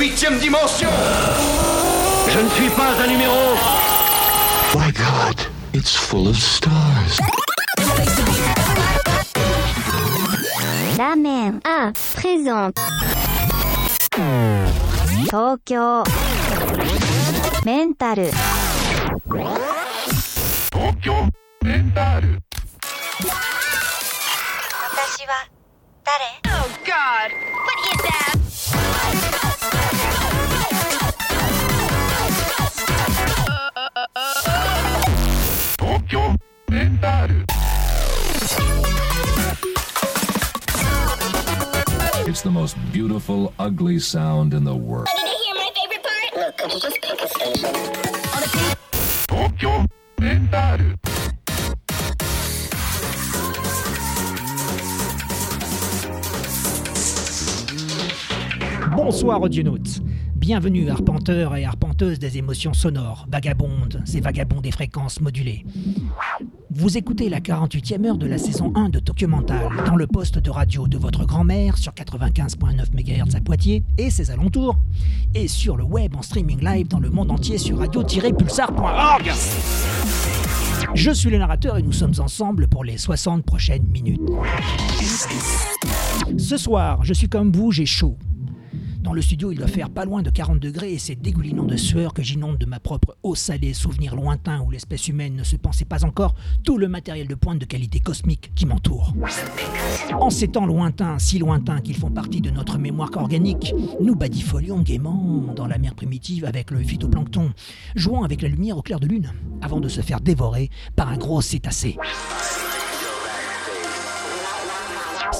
huitième dimension. Je ne suis pas un numéro. My God, it's full of stars. La mer A présente Tokyo Mental. Tokyo Mental. Oh God, what? It's the most beautiful, ugly sound in the world. Oh, did you hear my favorite part? Look, could you just pick a station? Tokyo Mental. Bonsoir, audionautes. Bienvenue arpenteurs et arpenteuses des émotions sonores, vagabondes et vagabonds des fréquences modulées. Vous écoutez la 48e heure de la saison 1 de Tokyo Mental dans le poste de radio de votre grand-mère sur 95.9 MHz à Poitiers et ses alentours et sur le web en streaming live dans le monde entier sur radio-pulsar.org. Je suis le narrateur et nous sommes ensemble pour les 60 prochaines minutes. Ce soir, je suis comme vous, j'ai chaud. Dans le studio, il doit faire pas loin de 40 degrés et c'est dégoulinant de sueur que j'inonde de ma propre eau salée, souvenir lointain où l'espèce humaine ne se pensait pas encore tout le matériel de pointe de qualité cosmique qui m'entoure. En ces temps lointains, si lointains qu'ils font partie de notre mémoire organique, nous badifolions gaiement dans la mer primitive avec le phytoplancton, jouant avec la lumière au clair de lune, avant de se faire dévorer par un gros cétacé.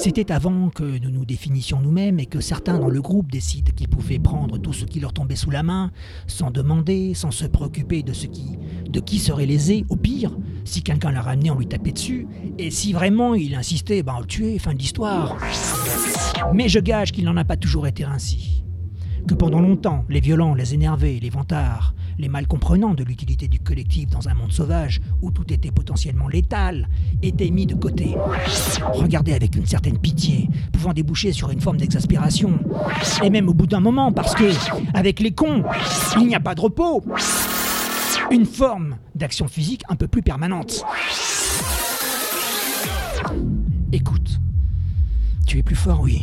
C'était avant que nous nous définissions nous-mêmes et que certains dans le groupe décident qu'ils pouvaient prendre tout ce qui leur tombait sous la main, sans demander, sans se préoccuper de ce qui, de qui serait lésé. Au pire, si quelqu'un l'a ramené, on lui tapait dessus. Et si vraiment il insistait, ben on le tuait, fin de l'histoire. Mais je gage qu'il n'en a pas toujours été ainsi. Que pendant longtemps, les violents, les énervés, les vantards, les mal comprenants de l'utilité du collectif dans un monde sauvage où tout était potentiellement létal, étaient mis de côté. Regardés avec une certaine pitié, pouvant déboucher sur une forme d'exaspération. Et même au bout d'un moment, parce que, avec les cons, il n'y a pas de repos. Une forme d'action physique un peu plus permanente. Écoute, tu es plus fort, oui.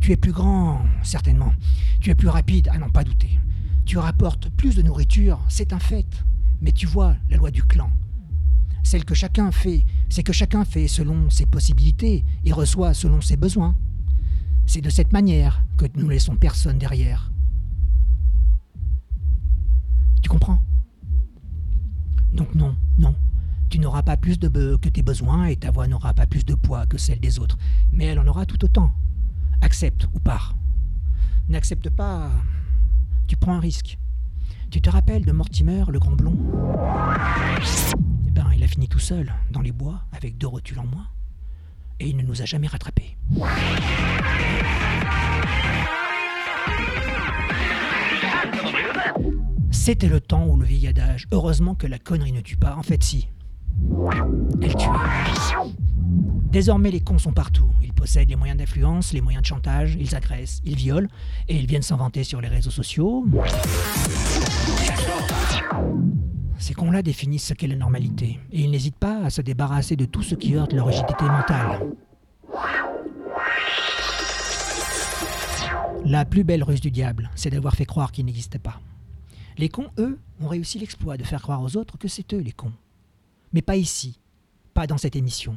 Tu es plus grand, certainement. Tu es plus rapide, à n'en pas douter. Tu rapportes plus de nourriture, c'est un fait. Mais tu vois la loi du clan. Celle que chacun fait, c'est que chacun fait selon ses possibilités et reçoit selon ses besoins. C'est de cette manière que nous laissons personne derrière. Tu comprends? Donc non, non. Tu n'auras pas plus de que tes besoins et ta voix n'aura pas plus de poids que celle des autres. Mais elle en aura tout autant. Accepte ou pars. N'accepte pas, tu prends un risque. Tu te rappelles de Mortimer, le grand blond? Eh ben, il a fini tout seul, dans les bois, avec deux rotules en moins. Et il ne nous a jamais rattrapés. C'était le temps où le vieil adage Heureusement que la connerie ne tue pas. En fait, si. Elle tue. Désormais, les cons sont partout. Ils possèdent les moyens d'influence, les moyens de chantage, ils agressent, ils violent, et ils viennent s'en sur les réseaux sociaux. Ces cons-là définissent ce qu'est la normalité, et ils n'hésitent pas à se débarrasser de tout ce qui heurte leur rigidité mentale. La plus belle ruse du diable, c'est d'avoir fait croire qu'il n'existait pas. Les cons, eux, ont réussi l'exploit de faire croire aux autres que c'est eux les cons. Mais pas ici, pas dans cette émission.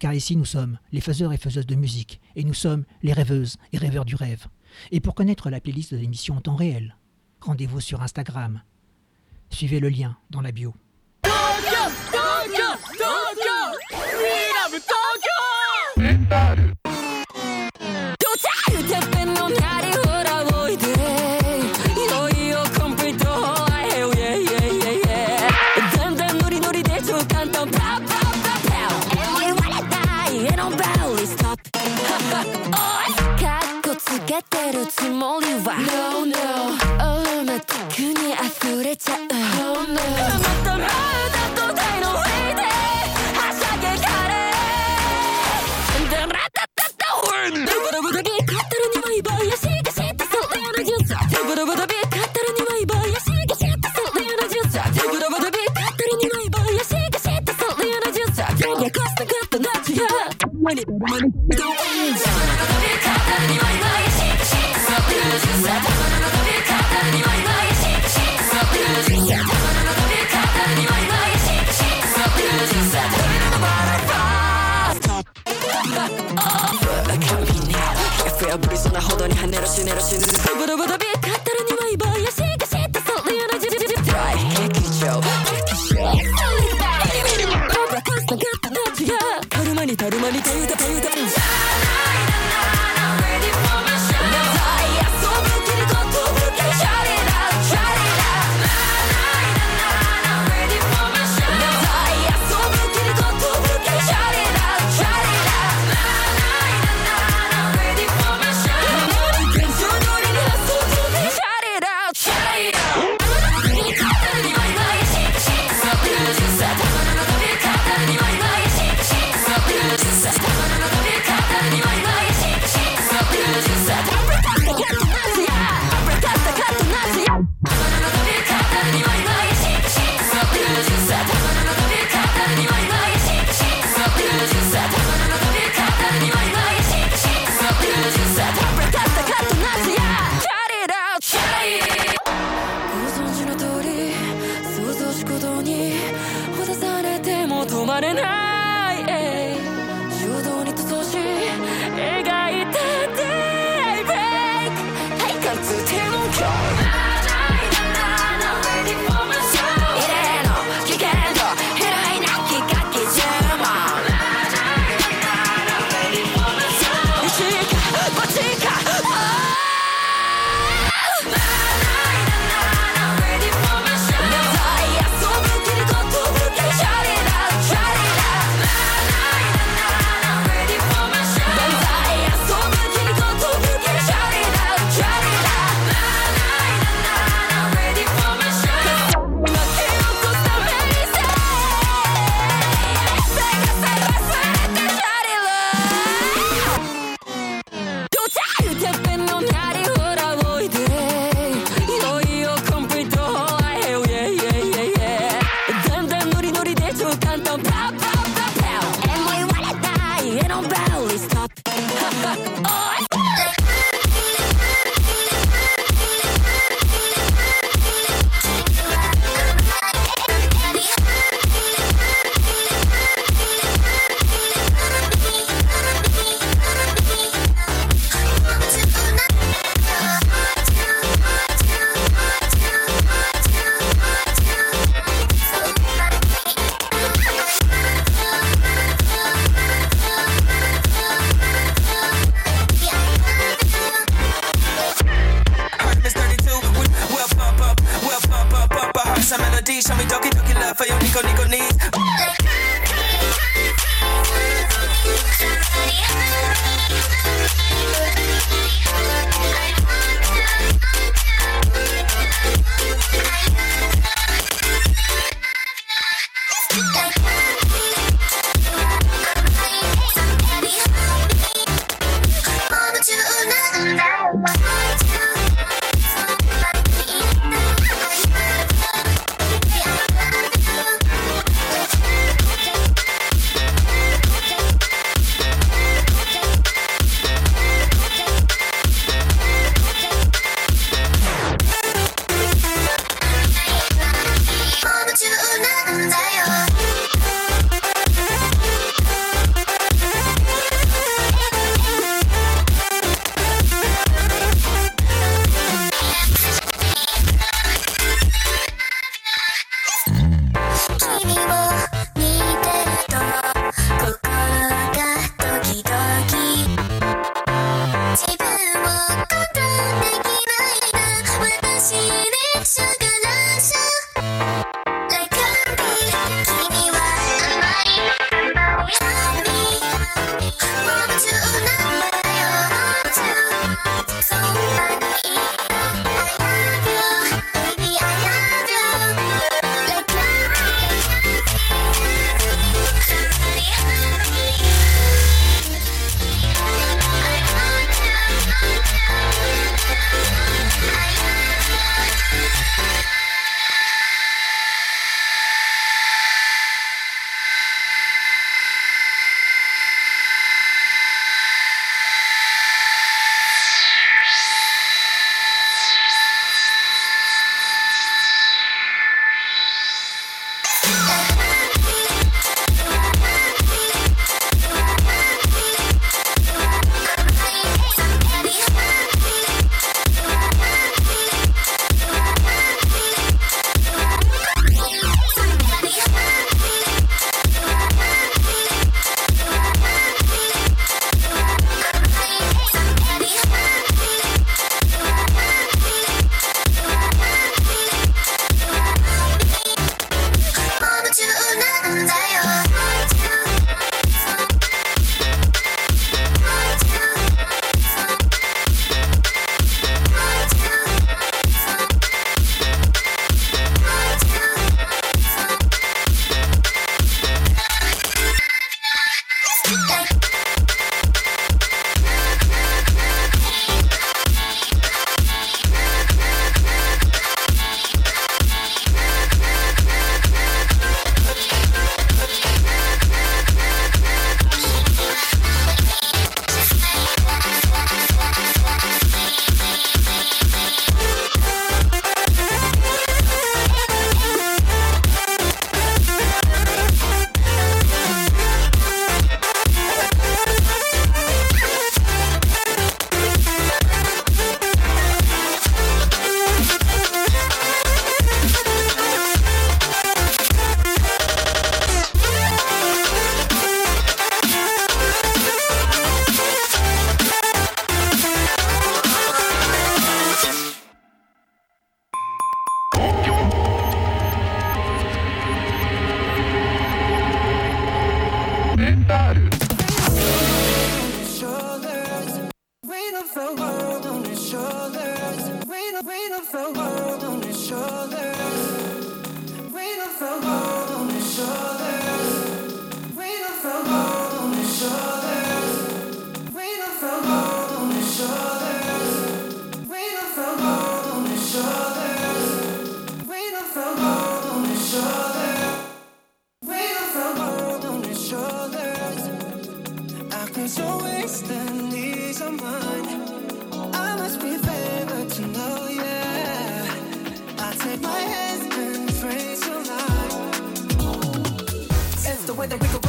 Car ici, nous sommes les faiseurs et faiseuses de musique, et nous sommes les rêveuses et rêveurs du rêve. Et pour connaître la playlist de l'émission en temps réel, rendez-vous sur Instagram. Suivez le lien dans la bio. Tokyo, けてるつもりは。No no オーマテクに溢れちゃう。Oh no たまたまだ土台の上で。はしゃげかれ。ダラダダダビカそうなジュースダブダブダビにはイバうだよなースダブダブダビカッタルにはイそんだよなジュースダブダブダビにはイバうだよなジュース。ダブダブダビそうなジュースダブダブダビカッタルにはイバそうだよなそうなジュース。ダブダブダビにはイバうだよなースダブダブダビカッタルにはイそんだよなジュースダうなジュースダブダブダビースダブダブダビカッタルにはイそうだようなジュース。ダブダブダビースダブダブダビカッタルにはイそうだようなジュース But I Then we wrinkle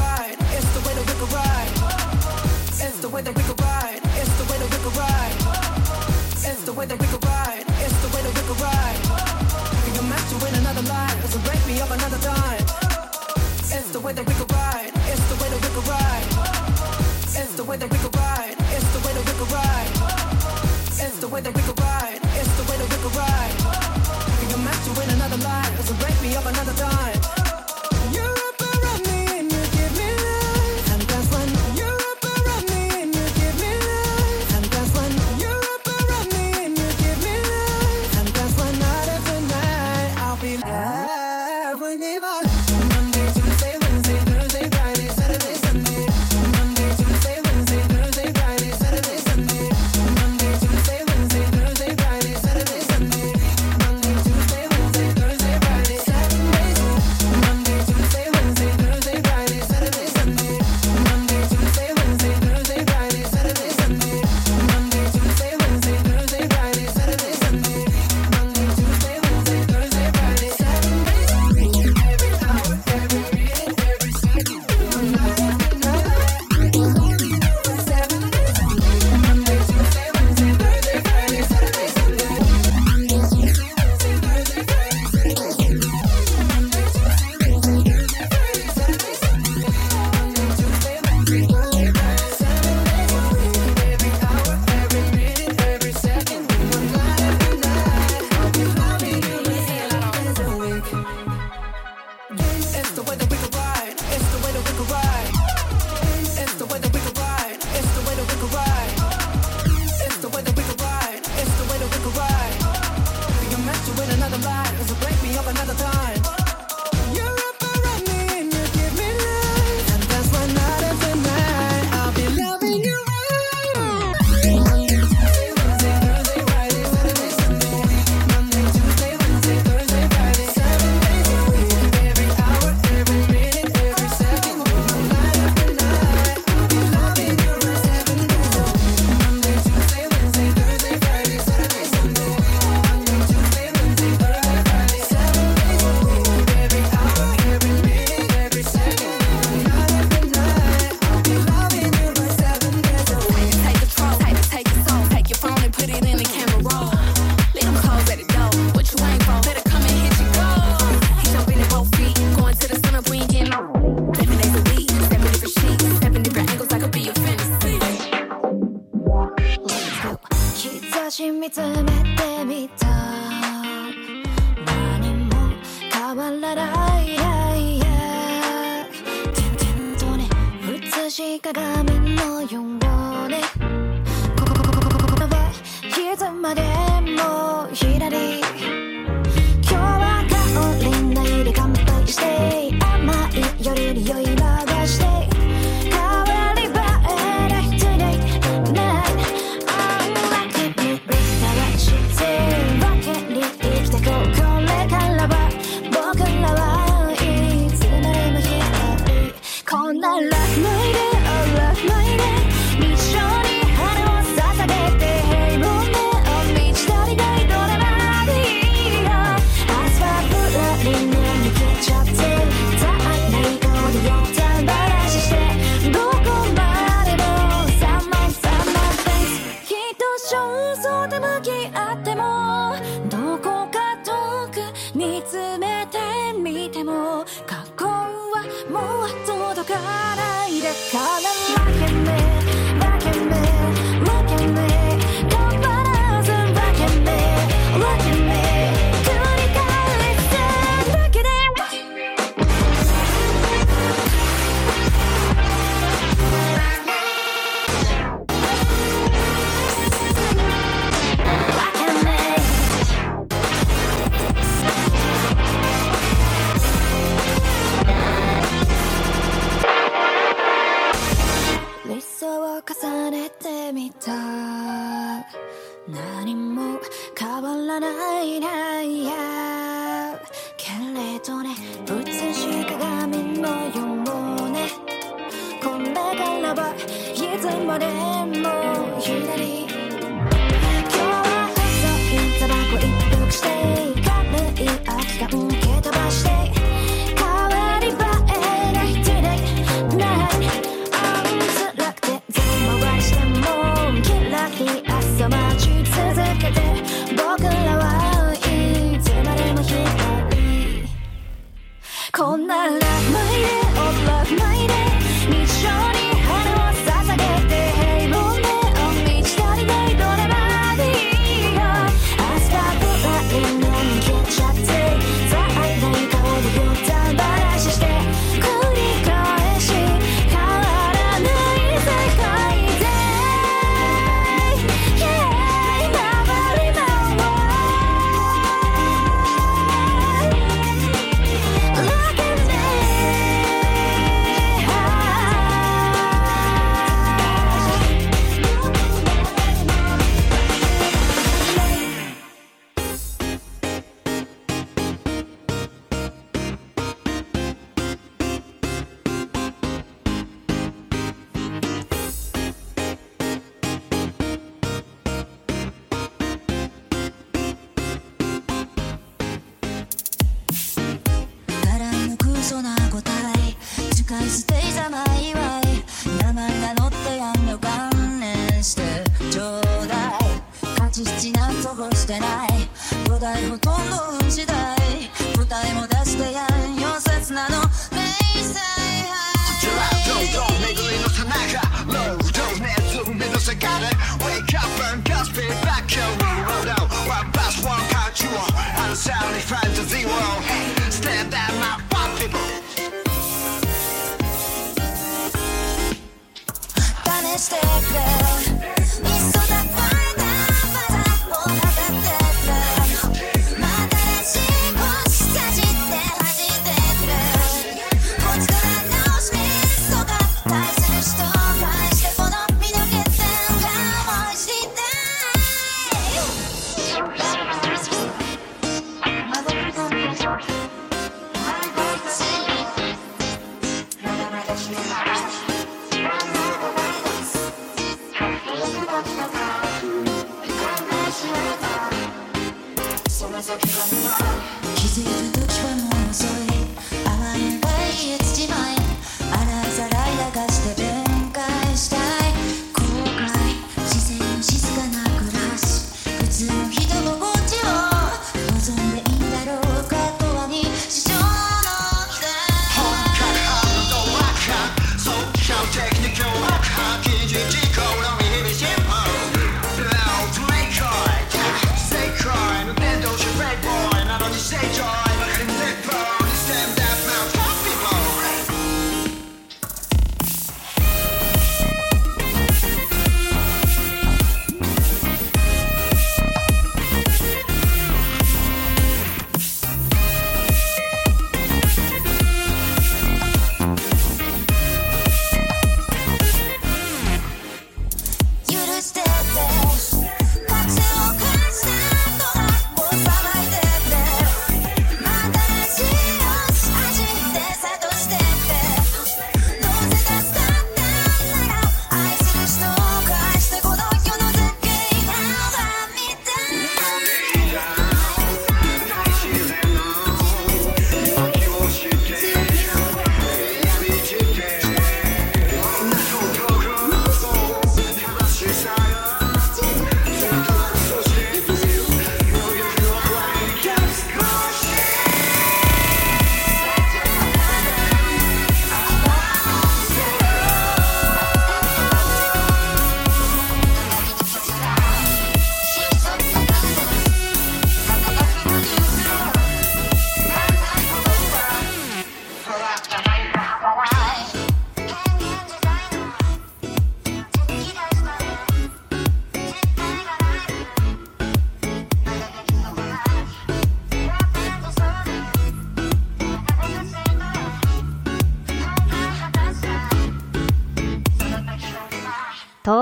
Kissing every touch by my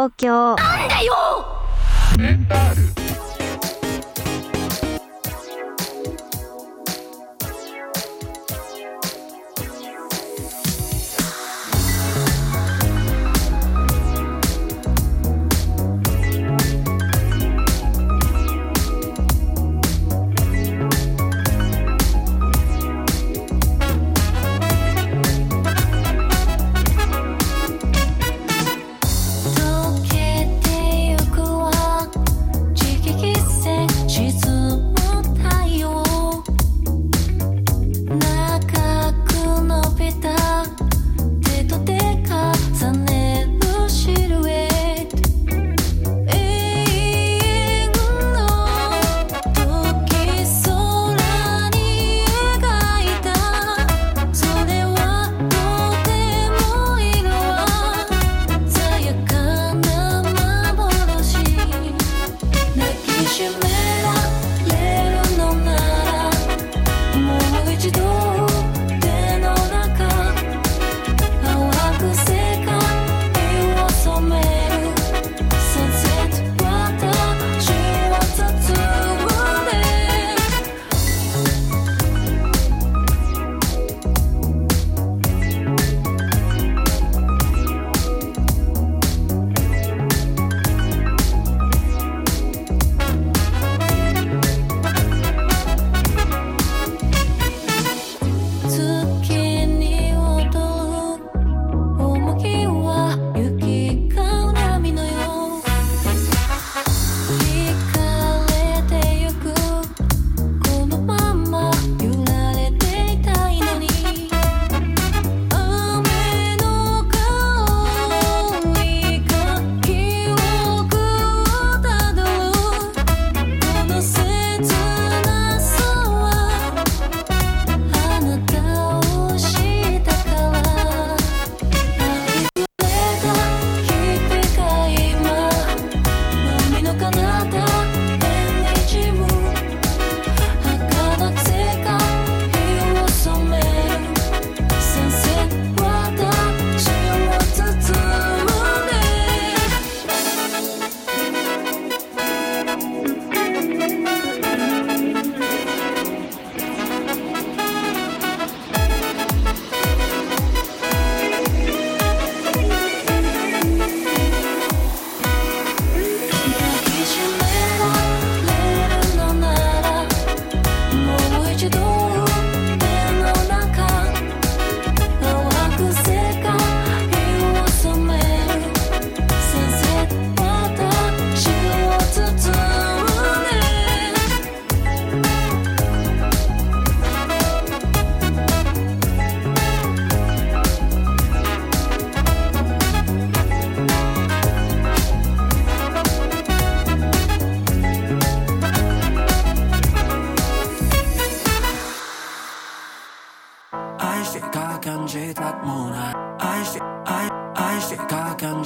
東京。なんだよ！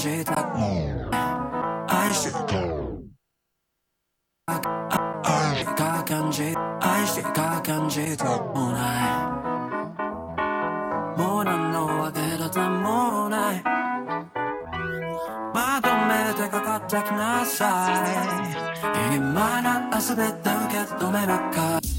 か感じたくもない愛してああ愛してか感じ愛してか感じたもないもう何のわけだともないまとめてかかってきなさい今なら全て受け止めなかった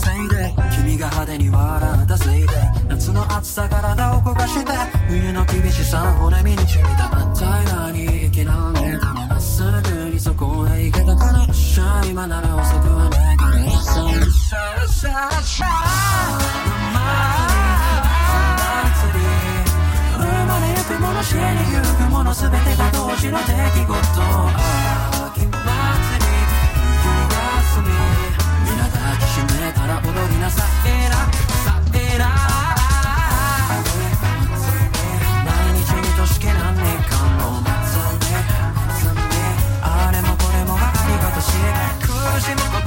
泣いたせいで君が派手に笑ったせいで夏の暑さ体を焦がして冬の厳しさ骨身に染みた平らに生きられたまっすぐにそこへ行けたからよっしゃ今なら遅くはないからさあさあさあ祭り生まれゆくもの死にゆくもの全てが同時の出来事秋祭り冬休み抱きしめたら踊りなさい。なさえな毎日愛しき何年間の祭り祭りあれもこれもありがたし。苦しむ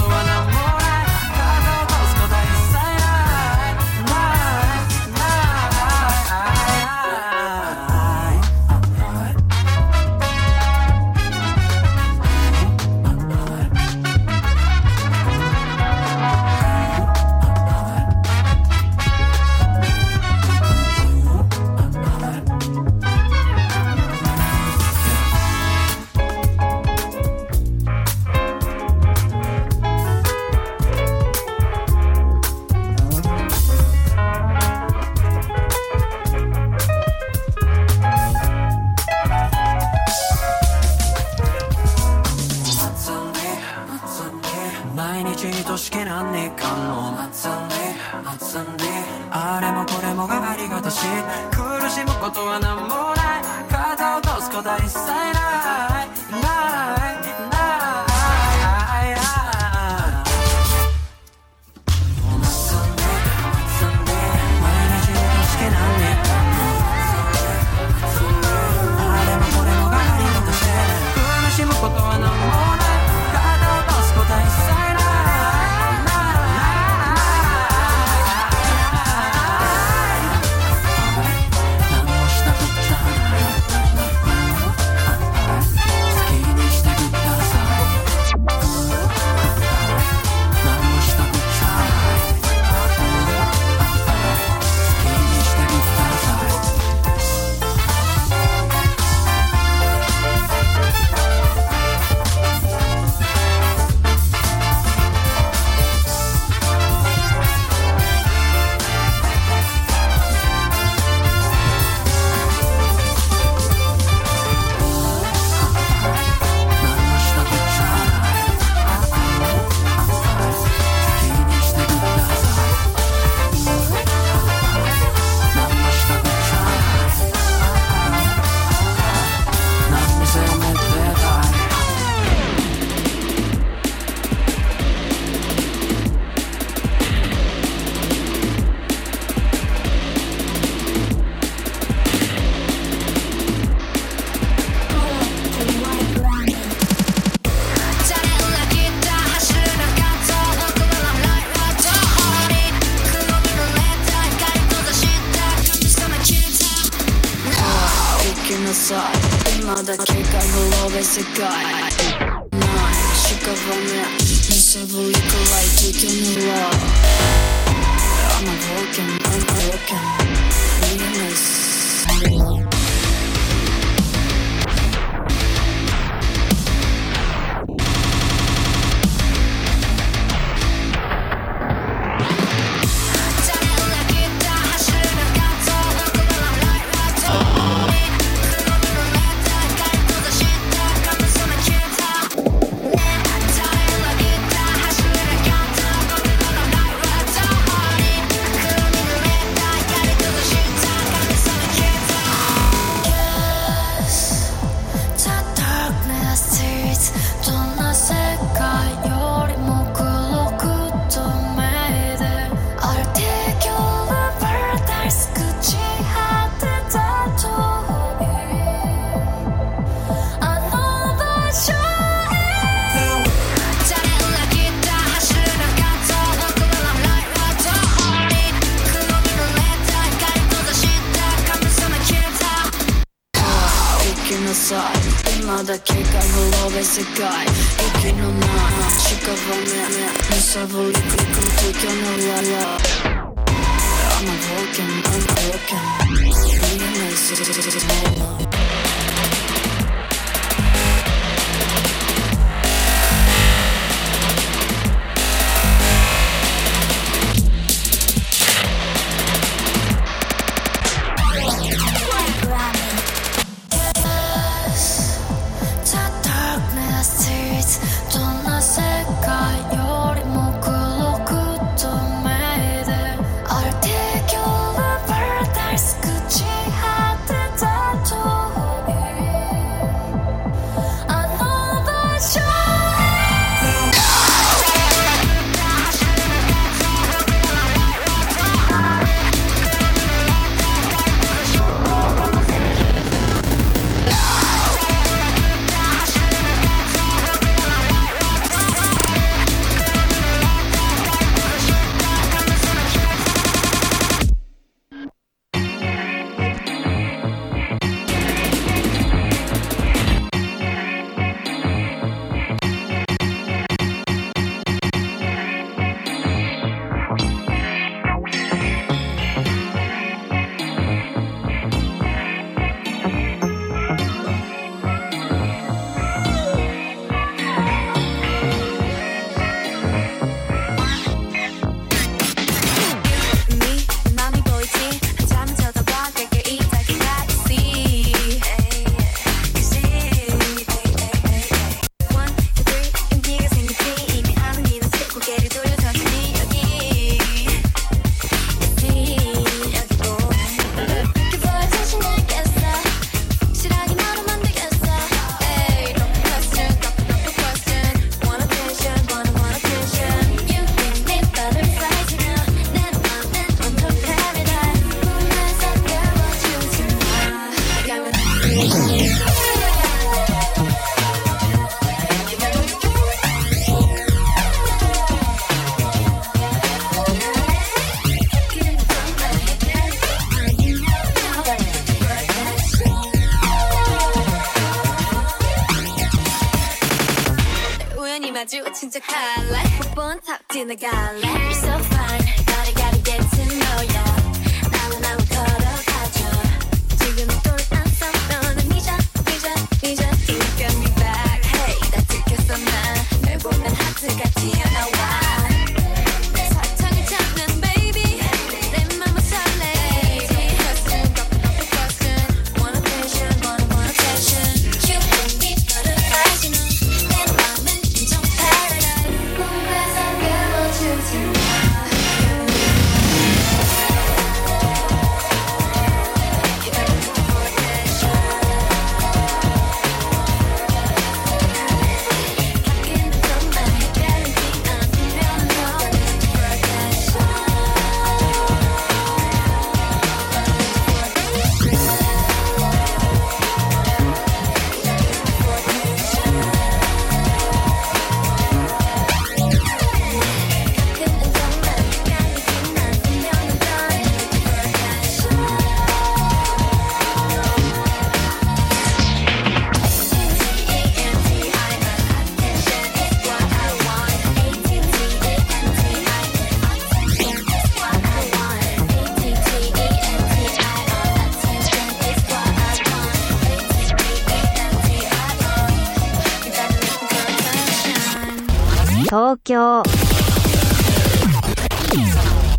東京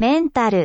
メンタル。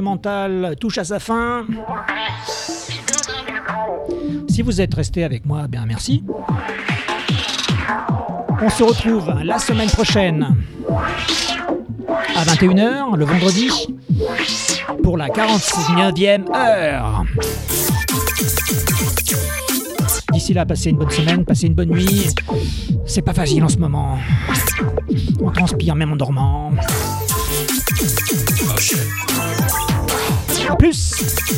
Mental touche à sa fin. Si vous êtes resté avec moi, bien merci. On se retrouve la semaine prochaine à 21h, le vendredi, pour la 49e heure. D'ici là, passez une bonne semaine, passez une bonne nuit. C'est pas facile en ce moment. On transpire même en dormant. A plus